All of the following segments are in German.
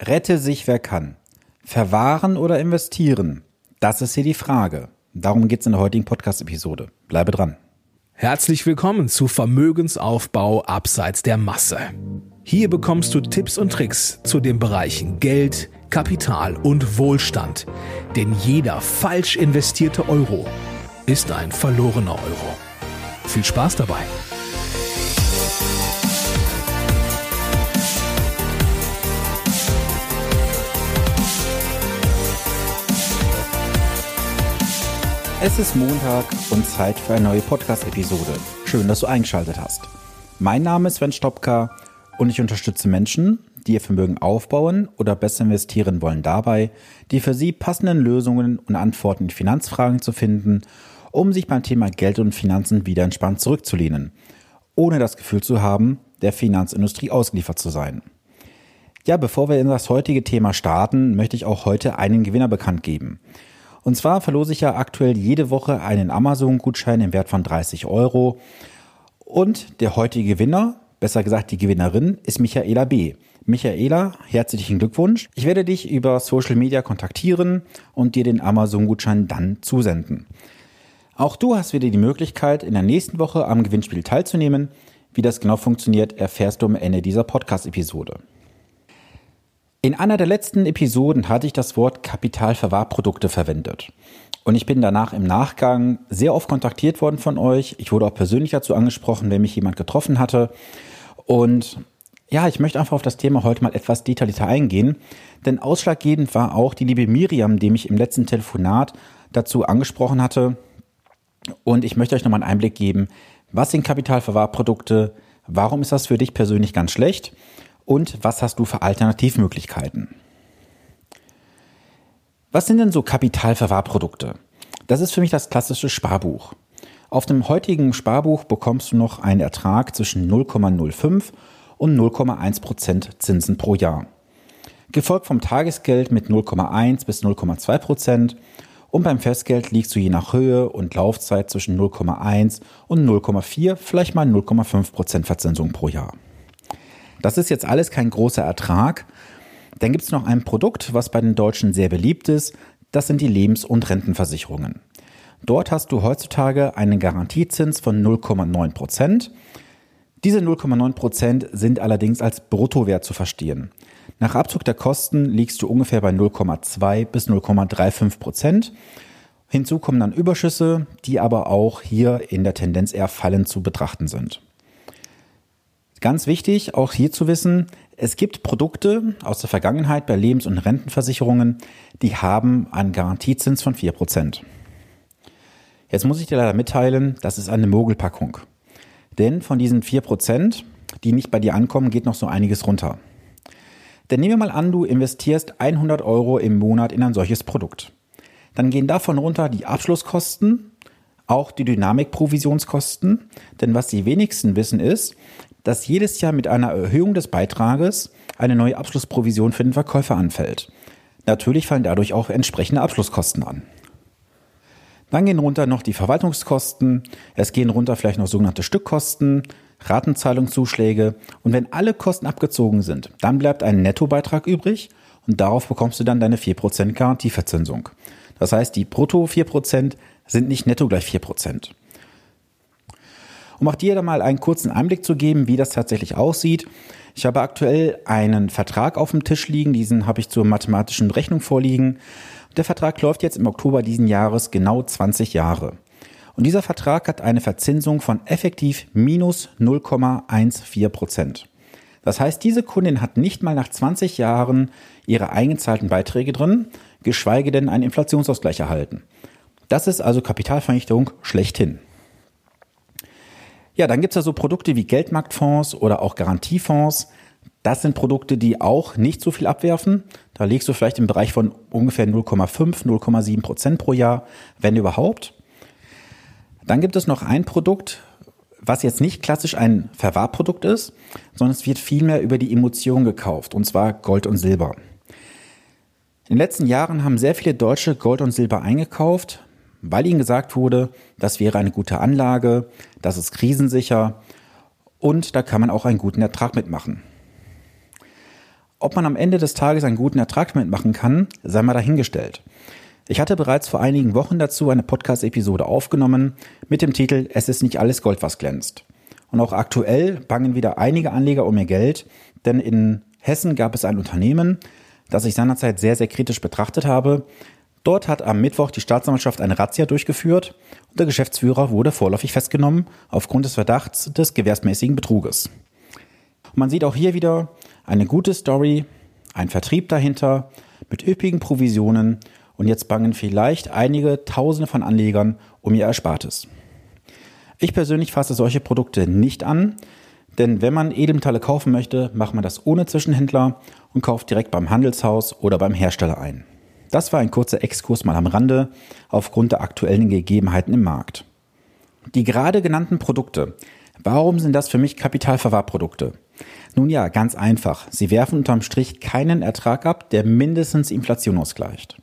Rette sich wer kann. Verwahren oder investieren? Das ist hier die Frage. Darum geht es in der heutigen Podcast-Episode. Bleibe dran. Herzlich willkommen zu Vermögensaufbau abseits der Masse. Hier bekommst du Tipps und Tricks zu den Bereichen Geld, Kapital und Wohlstand. Denn jeder falsch investierte Euro ist ein verlorener Euro. Viel Spaß dabei! Es ist Montag und Zeit für eine neue Podcast-Episode. Schön, dass du eingeschaltet hast. Mein Name ist Sven Stopka und ich unterstütze Menschen, die ihr Vermögen aufbauen oder besser investieren wollen, dabei, die für sie passenden Lösungen und Antworten in Finanzfragen zu finden, um sich beim Thema Geld und Finanzen wieder entspannt zurückzulehnen, ohne das Gefühl zu haben, der Finanzindustrie ausgeliefert zu sein. Ja, bevor wir in das heutige Thema starten, möchte ich auch heute einen Gewinner bekannt geben. Und zwar verlose ich ja aktuell jede Woche einen Amazon-Gutschein im Wert von 30 Euro. Und der heutige Gewinner, besser gesagt die Gewinnerin, ist Michaela B. Michaela, herzlichen Glückwunsch. Ich werde dich über Social Media kontaktieren und dir den Amazon-Gutschein dann zusenden. Auch du hast wieder die Möglichkeit, in der nächsten Woche am Gewinnspiel teilzunehmen. Wie das genau funktioniert, erfährst du am Ende dieser Podcast-Episode. In einer der letzten Episoden hatte ich das Wort Kapitalverwahrprodukte verwendet. Und ich bin danach im Nachgang sehr oft kontaktiert worden von euch. Ich wurde auch persönlich dazu angesprochen, wenn mich jemand getroffen hatte. Und ja, ich möchte einfach auf das Thema heute mal etwas detaillierter eingehen. Denn ausschlaggebend war auch die liebe Miriam, die mich im letzten Telefonat dazu angesprochen hatte. Und ich möchte euch nochmal einen Einblick geben, was sind Kapitalverwahrprodukte, warum ist das für dich persönlich ganz schlecht und was hast du für Alternativmöglichkeiten. Was sind denn so Kapitalverwahrprodukte? Das ist für mich das klassische Sparbuch. Auf dem heutigen Sparbuch bekommst du noch einen Ertrag zwischen 0,05 und 0,1 Prozent Zinsen pro Jahr. Gefolgt vom Tagesgeld mit 0,1 bis 0,2 Prozent und beim Festgeld liegst du je nach Höhe und Laufzeit zwischen 0,1 und 0,4, vielleicht mal 0,5 Prozent Verzinsung pro Jahr. Das ist jetzt alles kein großer Ertrag. Dann gibt es noch ein Produkt, was bei den Deutschen sehr beliebt ist. Das sind die Lebens- und Rentenversicherungen. Dort hast du heutzutage einen Garantiezins von 0,9 Prozent. Diese 0,9 Prozent sind allerdings als Bruttowert zu verstehen. Nach Abzug der Kosten liegst du ungefähr bei 0,2 bis 0,35 Prozent. Hinzu kommen dann Überschüsse, die aber auch hier in der Tendenz eher fallend zu betrachten sind. Ganz wichtig, auch hier zu wissen, es gibt Produkte aus der Vergangenheit bei Lebens- und Rentenversicherungen, die haben einen Garantiezins von 4%. Jetzt muss ich dir leider mitteilen, das ist eine Mogelpackung. Denn von diesen 4%, die nicht bei dir ankommen, geht noch so einiges runter. Denn nehmen wir mal an, du investierst 100 Euro im Monat in ein solches Produkt. Dann gehen davon runter die Abschlusskosten, auch die Dynamikprovisionskosten. Denn was die wenigsten wissen ist, dass jedes Jahr mit einer Erhöhung des Beitrages eine neue Abschlussprovision für den Verkäufer anfällt. Natürlich fallen dadurch auch entsprechende Abschlusskosten an. Dann gehen runter noch die Verwaltungskosten, es gehen runter vielleicht noch sogenannte Stückkosten, Ratenzahlungszuschläge und wenn alle Kosten abgezogen sind, dann bleibt ein Nettobeitrag übrig und darauf bekommst du dann deine 4% Garantieverzinsung. Das heißt, die Brutto 4% sind nicht netto gleich 4%. Um auch dir da mal einen kurzen Einblick zu geben, wie das tatsächlich aussieht. Ich habe aktuell einen Vertrag auf dem Tisch liegen, diesen habe ich zur mathematischen Rechnung vorliegen. Der Vertrag läuft jetzt im Oktober diesen Jahres genau 20 Jahre. Und dieser Vertrag hat eine Verzinsung von effektiv minus 0,14 Prozent. Das heißt, diese Kundin hat nicht mal nach 20 Jahren ihre eingezahlten Beiträge drin, geschweige denn einen Inflationsausgleich erhalten. Das ist also Kapitalvernichtung schlechthin. Ja, dann gibt's ja so Produkte wie Geldmarktfonds oder auch Garantiefonds. Das sind Produkte, die auch nicht so viel abwerfen. Da liegst du vielleicht im Bereich von ungefähr 0,5, 0,7 Prozent pro Jahr, wenn überhaupt. Dann gibt es noch ein Produkt, was jetzt nicht klassisch ein Verwahrprodukt ist, sondern es wird vielmehr über die Emotion gekauft, und zwar Gold und Silber. In den letzten Jahren haben sehr viele Deutsche Gold und Silber eingekauft, weil ihnen gesagt wurde, das wäre eine gute Anlage, das ist krisensicher und da kann man auch einen guten Ertrag mitmachen. Ob man am Ende des Tages einen guten Ertrag damit machen kann, sei mal dahingestellt. Ich hatte bereits vor einigen Wochen dazu eine Podcast-Episode aufgenommen mit dem Titel Es ist nicht alles Gold, was glänzt. Und auch aktuell bangen wieder einige Anleger um ihr Geld, denn in Hessen gab es ein Unternehmen, das ich seinerzeit sehr, sehr kritisch betrachtet habe. Dort hat am Mittwoch die Staatsanwaltschaft eine Razzia durchgeführt und der Geschäftsführer wurde vorläufig festgenommen aufgrund des Verdachts des gewährsmäßigen Betruges. Und man sieht auch hier wieder, eine gute Story, ein Vertrieb dahinter mit üppigen Provisionen und jetzt bangen vielleicht einige Tausende von Anlegern um ihr Erspartes. Ich persönlich fasse solche Produkte nicht an, denn wenn man Edelmetalle kaufen möchte, macht man das ohne Zwischenhändler und kauft direkt beim Handelshaus oder beim Hersteller ein. Das war ein kurzer Exkurs mal am Rande aufgrund der aktuellen Gegebenheiten im Markt. Die gerade genannten Produkte, warum sind das für mich Kapitalverwahrprodukte? Nun ja, ganz einfach. Sie werfen unterm Strich keinen Ertrag ab, der mindestens Inflation ausgleicht.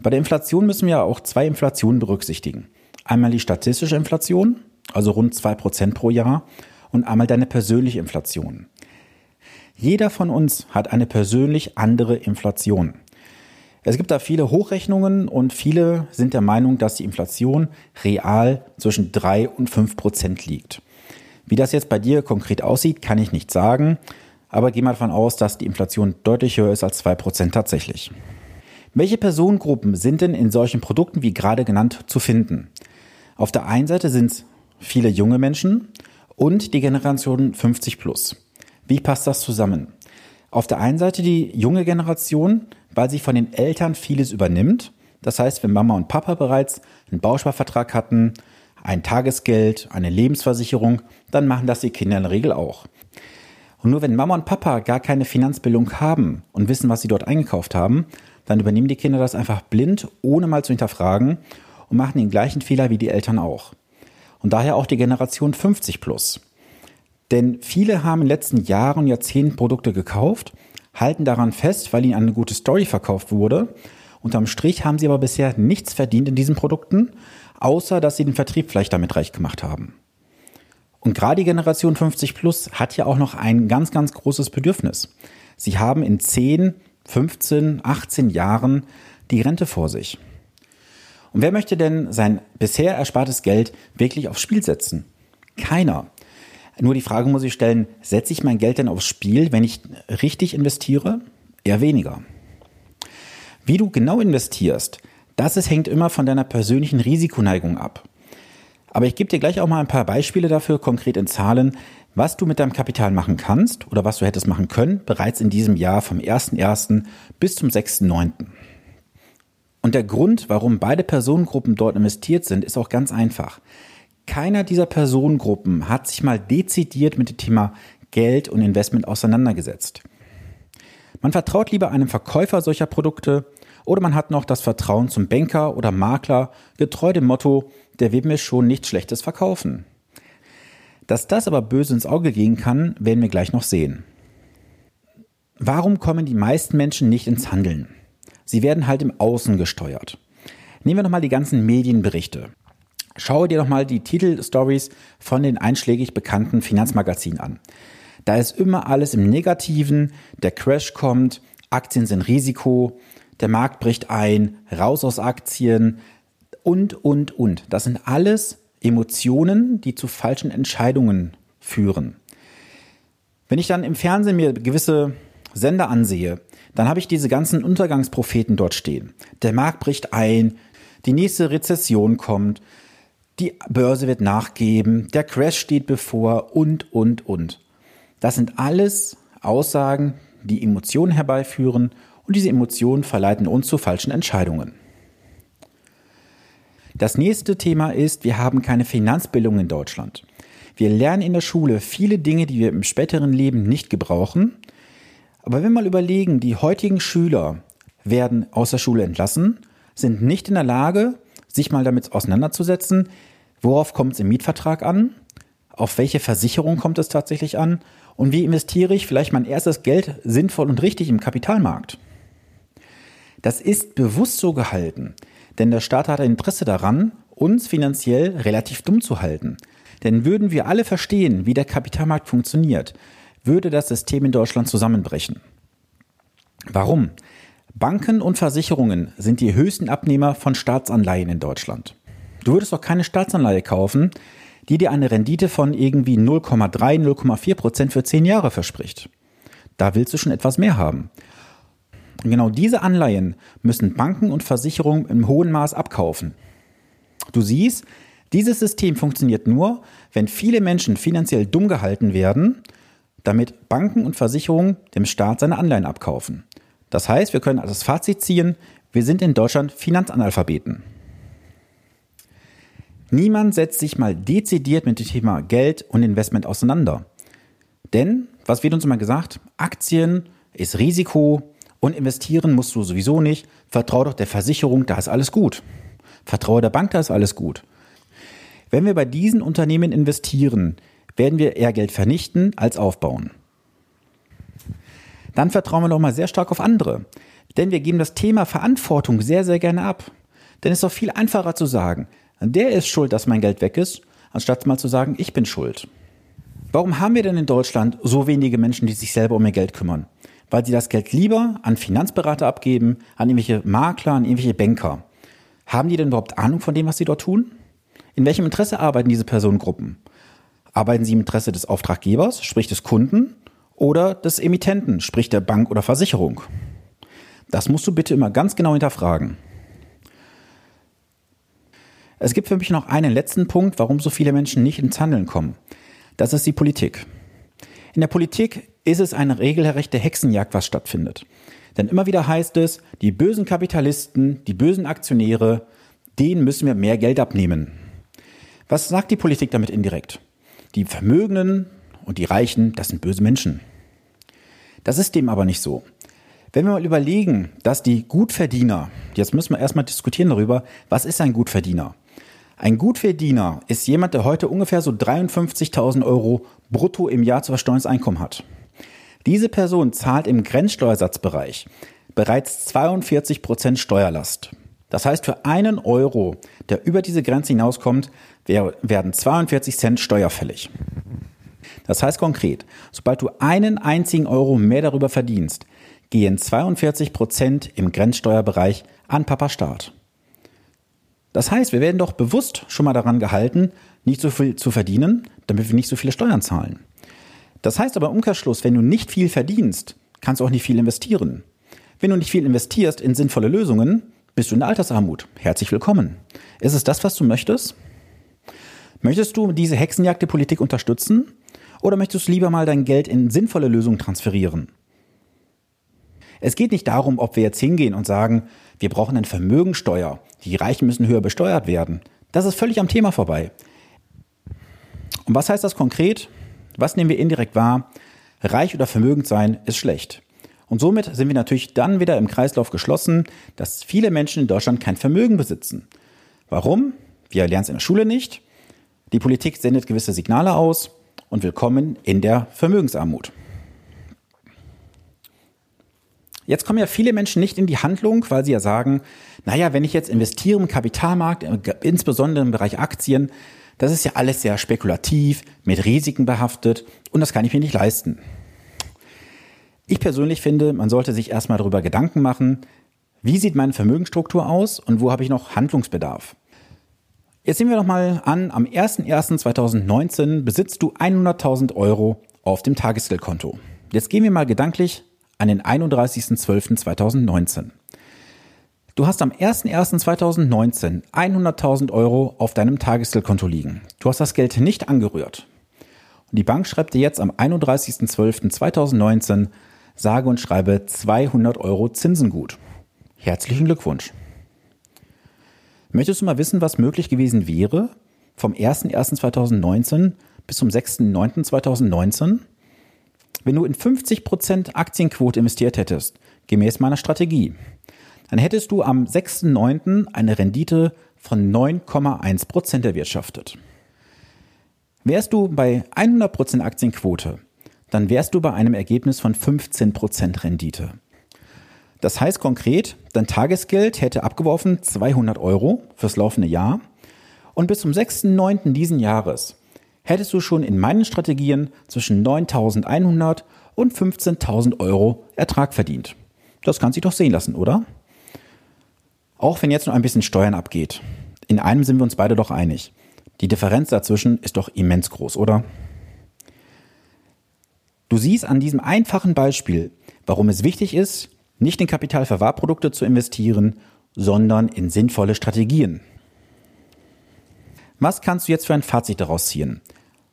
Bei der Inflation müssen wir auch zwei Inflationen berücksichtigen. Einmal die statistische Inflation, also rund zwei Prozent pro Jahr, und einmal deine persönliche Inflation. Jeder von uns hat eine persönlich andere Inflation. Es gibt da viele Hochrechnungen und viele sind der Meinung, dass die Inflation real zwischen drei und fünf Prozent liegt. Wie das jetzt bei dir konkret aussieht, kann ich nicht sagen, aber geh mal davon aus, dass die Inflation deutlich höher ist als 2% tatsächlich. Welche Personengruppen sind denn in solchen Produkten wie gerade genannt zu finden? Auf der einen Seite sind es viele junge Menschen und die Generation 50 plus. Wie passt das zusammen? Auf der einen Seite die junge Generation, weil sie von den Eltern vieles übernimmt. Das heißt, wenn Mama und Papa bereits einen Bausparvertrag hatten ein Tagesgeld, eine Lebensversicherung, dann machen das die Kinder in der Regel auch. Und nur wenn Mama und Papa gar keine Finanzbildung haben und wissen, was sie dort eingekauft haben, dann übernehmen die Kinder das einfach blind, ohne mal zu hinterfragen und machen den gleichen Fehler wie die Eltern auch. Und daher auch die Generation 50 plus. Denn viele haben in den letzten Jahren und Jahrzehnten Produkte gekauft, halten daran fest, weil ihnen eine gute Story verkauft wurde. Unterm Strich haben sie aber bisher nichts verdient in diesen Produkten, außer dass sie den Vertrieb vielleicht damit reich gemacht haben. Und gerade die Generation 50 Plus hat ja auch noch ein ganz, ganz großes Bedürfnis. Sie haben in 10, 15, 18 Jahren die Rente vor sich. Und wer möchte denn sein bisher erspartes Geld wirklich aufs Spiel setzen? Keiner. Nur die Frage muss ich stellen, setze ich mein Geld denn aufs Spiel, wenn ich richtig investiere? Eher weniger. Wie du genau investierst, das ist, hängt immer von deiner persönlichen Risikoneigung ab. Aber ich gebe dir gleich auch mal ein paar Beispiele dafür, konkret in Zahlen, was du mit deinem Kapital machen kannst oder was du hättest machen können, bereits in diesem Jahr vom 1.1. bis zum 6.9. Und der Grund, warum beide Personengruppen dort investiert sind, ist auch ganz einfach. Keiner dieser Personengruppen hat sich mal dezidiert mit dem Thema Geld und Investment auseinandergesetzt. Man vertraut lieber einem Verkäufer solcher Produkte oder man hat noch das Vertrauen zum Banker oder Makler, getreu dem Motto, der will mir schon nichts Schlechtes verkaufen. Dass das aber böse ins Auge gehen kann, werden wir gleich noch sehen. Warum kommen die meisten Menschen nicht ins Handeln? Sie werden halt im Außen gesteuert. Nehmen wir nochmal die ganzen Medienberichte. Schaue dir nochmal die Titelstories von den einschlägig bekannten Finanzmagazinen an. Da ist immer alles im Negativen, der Crash kommt, Aktien sind Risiko, der Markt bricht ein, raus aus Aktien und, und, und. Das sind alles Emotionen, die zu falschen Entscheidungen führen. Wenn ich dann im Fernsehen mir gewisse Sender ansehe, dann habe ich diese ganzen Untergangspropheten dort stehen. Der Markt bricht ein, die nächste Rezession kommt, die Börse wird nachgeben, der Crash steht bevor und, und, und. Das sind alles Aussagen, die Emotionen herbeiführen und diese Emotionen verleiten uns zu falschen Entscheidungen. Das nächste Thema ist, wir haben keine Finanzbildung in Deutschland. Wir lernen in der Schule viele Dinge, die wir im späteren Leben nicht gebrauchen. Aber wenn wir mal überlegen, die heutigen Schüler werden aus der Schule entlassen, sind nicht in der Lage, sich mal damit auseinanderzusetzen, worauf kommt es im Mietvertrag an, auf welche Versicherung kommt es tatsächlich an und wie investiere ich vielleicht mein erstes Geld sinnvoll und richtig im Kapitalmarkt. Das ist bewusst so gehalten, denn der Staat hat ein Interesse daran, uns finanziell relativ dumm zu halten. Denn würden wir alle verstehen, wie der Kapitalmarkt funktioniert, würde das System in Deutschland zusammenbrechen. Warum? Banken und Versicherungen sind die höchsten Abnehmer von Staatsanleihen in Deutschland. Du würdest doch keine Staatsanleihe kaufen, die dir eine Rendite von irgendwie 0,3, 0,4 Prozent für zehn Jahre verspricht. Da willst du schon etwas mehr haben. Und genau diese Anleihen müssen Banken und Versicherungen im hohen Maß abkaufen. Du siehst, dieses System funktioniert nur, wenn viele Menschen finanziell dumm gehalten werden, damit Banken und Versicherungen dem Staat seine Anleihen abkaufen. Das heißt, wir können als Fazit ziehen, wir sind in Deutschland Finanzanalphabeten. Niemand setzt sich mal dezidiert mit dem Thema Geld und Investment auseinander. Denn, was wird uns immer gesagt? Aktien ist Risiko und investieren musst du sowieso nicht. Vertrau doch der Versicherung, da ist alles gut. Vertraue der Bank, da ist alles gut. Wenn wir bei diesen Unternehmen investieren, werden wir eher Geld vernichten als aufbauen. Dann vertrauen wir noch mal sehr stark auf andere. Denn wir geben das Thema Verantwortung sehr, sehr gerne ab. Denn es ist doch viel einfacher zu sagen, der ist schuld, dass mein Geld weg ist, anstatt mal zu sagen, ich bin schuld. Warum haben wir denn in Deutschland so wenige Menschen, die sich selber um ihr Geld kümmern? Weil sie das Geld lieber an Finanzberater abgeben, an irgendwelche Makler, an irgendwelche Banker. Haben die denn überhaupt Ahnung von dem, was sie dort tun? In welchem Interesse arbeiten diese Personengruppen? Arbeiten sie im Interesse des Auftraggebers, sprich des Kunden, oder des Emittenten, sprich der Bank oder Versicherung? Das musst du bitte immer ganz genau hinterfragen. Es gibt für mich noch einen letzten Punkt, warum so viele Menschen nicht ins Handeln kommen. Das ist die Politik. In der Politik ist es eine regelrechte Hexenjagd, was stattfindet. Denn immer wieder heißt es, die bösen Kapitalisten, die bösen Aktionäre, denen müssen wir mehr Geld abnehmen. Was sagt die Politik damit indirekt? Die Vermögenden und die Reichen, das sind böse Menschen. Das ist dem aber nicht so. Wenn wir mal überlegen, dass die Gutverdiener, jetzt müssen wir erstmal diskutieren darüber, was ist ein Gutverdiener? Ein Gutverdiener ist jemand, der heute ungefähr so 53.000 Euro brutto im Jahr zu versteuerndes Einkommen hat. Diese Person zahlt im Grenzsteuersatzbereich bereits 42 Prozent Steuerlast. Das heißt, für einen Euro, der über diese Grenze hinauskommt, werden 42 Cent steuerfällig. Das heißt konkret, sobald du einen einzigen Euro mehr darüber verdienst, gehen 42 Prozent im Grenzsteuerbereich an Papa Staat. Das heißt, wir werden doch bewusst schon mal daran gehalten, nicht so viel zu verdienen, damit wir nicht so viele Steuern zahlen. Das heißt aber im Umkehrschluss, wenn du nicht viel verdienst, kannst du auch nicht viel investieren. Wenn du nicht viel investierst in sinnvolle Lösungen, bist du in der Altersarmut. Herzlich willkommen. Ist es das, was du möchtest? Möchtest du diese Hexenjagd der Politik unterstützen? Oder möchtest du lieber mal dein Geld in sinnvolle Lösungen transferieren? Es geht nicht darum, ob wir jetzt hingehen und sagen, wir brauchen eine Vermögensteuer, die Reichen müssen höher besteuert werden. Das ist völlig am Thema vorbei. Und was heißt das konkret? Was nehmen wir indirekt wahr? Reich oder vermögend sein ist schlecht. Und somit sind wir natürlich dann wieder im Kreislauf geschlossen, dass viele Menschen in Deutschland kein Vermögen besitzen. Warum? Wir lernen es in der Schule nicht. Die Politik sendet gewisse Signale aus und willkommen in der Vermögensarmut. Jetzt kommen ja viele Menschen nicht in die Handlung, weil sie ja sagen, naja, wenn ich jetzt investiere im Kapitalmarkt, insbesondere im Bereich Aktien, das ist ja alles sehr spekulativ, mit Risiken behaftet und das kann ich mir nicht leisten. Ich persönlich finde, man sollte sich erstmal darüber Gedanken machen, wie sieht meine Vermögensstruktur aus und wo habe ich noch Handlungsbedarf. Jetzt sehen wir doch mal an, am 01.01.2019 besitzt du 100.000 Euro auf dem Tagesgeldkonto. Jetzt gehen wir mal gedanklich an den 31.12.2019. Du hast am 01.01.2019 100.000 Euro auf deinem Tagesgeldkonto liegen. Du hast das Geld nicht angerührt. Und die Bank schreibt dir jetzt am 31.12.2019 sage und schreibe 200 Euro Zinsen gut. Herzlichen Glückwunsch. Möchtest du mal wissen, was möglich gewesen wäre vom 01.01.2019 bis zum 6.09.2019? Wenn du in 50% Aktienquote investiert hättest, gemäß meiner Strategie, dann hättest du am 6.9. eine Rendite von 9,1% erwirtschaftet. Wärst du bei 100% Aktienquote, dann wärst du bei einem Ergebnis von 15% Rendite. Das heißt konkret, dein Tagesgeld hätte abgeworfen 200 Euro fürs laufende Jahr und bis zum 6.9. diesen Jahres hättest du schon in meinen Strategien zwischen 9.100 und 15.000 Euro Ertrag verdient. Das kann sich doch sehen lassen, oder? Auch wenn jetzt nur ein bisschen Steuern abgeht. In einem sind wir uns beide doch einig. Die Differenz dazwischen ist doch immens groß, oder? Du siehst an diesem einfachen Beispiel, warum es wichtig ist, nicht in Kapitalverwahrprodukte zu investieren, sondern in sinnvolle Strategien. Was kannst du jetzt für ein Fazit daraus ziehen?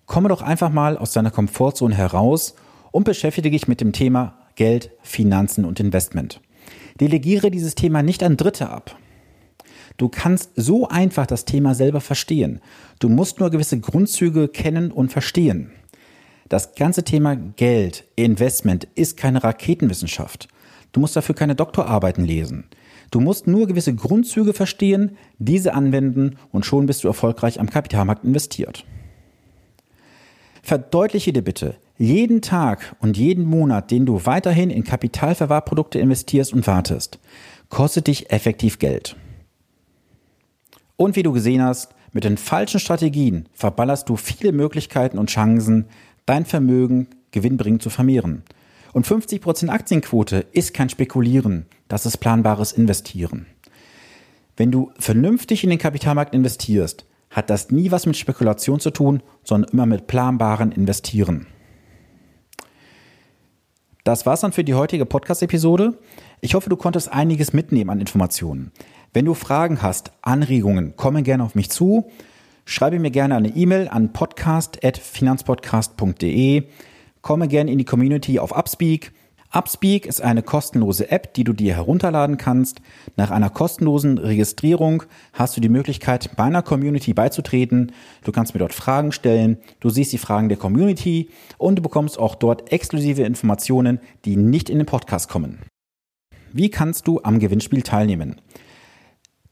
Komme doch einfach mal aus deiner Komfortzone heraus und beschäftige dich mit dem Thema Geld, Finanzen und Investment. Delegiere dieses Thema nicht an Dritte ab. Du kannst so einfach das Thema selber verstehen. Du musst nur gewisse Grundzüge kennen und verstehen. Das ganze Thema Geld, Investment ist keine Raketenwissenschaft. Du musst dafür keine Doktorarbeiten lesen. Du musst nur gewisse Grundzüge verstehen, diese anwenden und schon bist du erfolgreich am Kapitalmarkt investiert. Verdeutliche dir bitte jeden Tag und jeden Monat, den du weiterhin in Kapitalverwahrprodukte investierst und wartest, kostet dich effektiv Geld. Und wie du gesehen hast, mit den falschen Strategien verballerst du viele Möglichkeiten und Chancen, dein Vermögen gewinnbringend zu vermehren. Und 50% Aktienquote ist kein Spekulieren, das ist planbares Investieren. Wenn du vernünftig in den Kapitalmarkt investierst, hat das nie was mit Spekulation zu tun, sondern immer mit planbaren Investieren. Das war's dann für die heutige Podcast-Episode. Ich hoffe, du konntest einiges mitnehmen an Informationen. Wenn du Fragen hast, Anregungen, komme gerne auf mich zu. Schreibe mir gerne eine E-Mail an podcast.finanzpodcast.de. Komme gerne in die Community auf Upspeak. Upspeak ist eine kostenlose App, die du dir herunterladen kannst. Nach einer kostenlosen Registrierung hast du die Möglichkeit, meiner Community beizutreten. Du kannst mir dort Fragen stellen, du siehst die Fragen der Community und du bekommst auch dort exklusive Informationen, die nicht in den Podcast kommen. Wie kannst du am Gewinnspiel teilnehmen?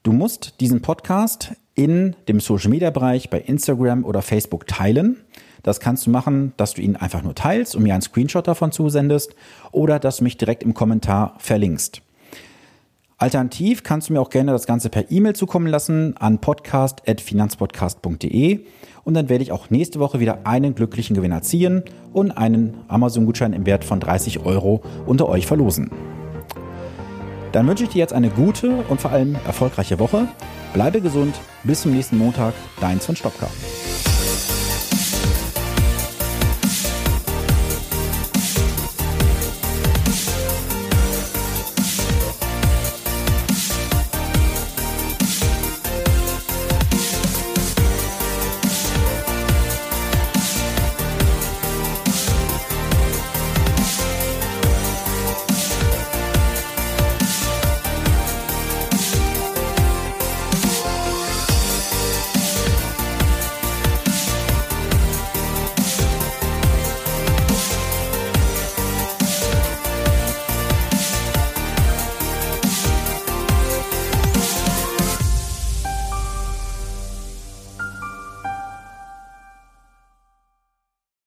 Du musst diesen Podcast in dem Social Media Bereich bei Instagram oder Facebook teilen. Das kannst du machen, dass du ihn einfach nur teilst und mir einen Screenshot davon zusendest oder dass du mich direkt im Kommentar verlinkst. Alternativ kannst du mir auch gerne das Ganze per E-Mail zukommen lassen an podcast.finanzpodcast.de und dann werde ich auch nächste Woche wieder einen glücklichen Gewinner ziehen und einen Amazon-Gutschein im Wert von 30 Euro unter euch verlosen. Dann wünsche ich dir jetzt eine gute und vor allem erfolgreiche Woche. Bleibe gesund. Bis zum nächsten Montag. Dein Sven Stopka.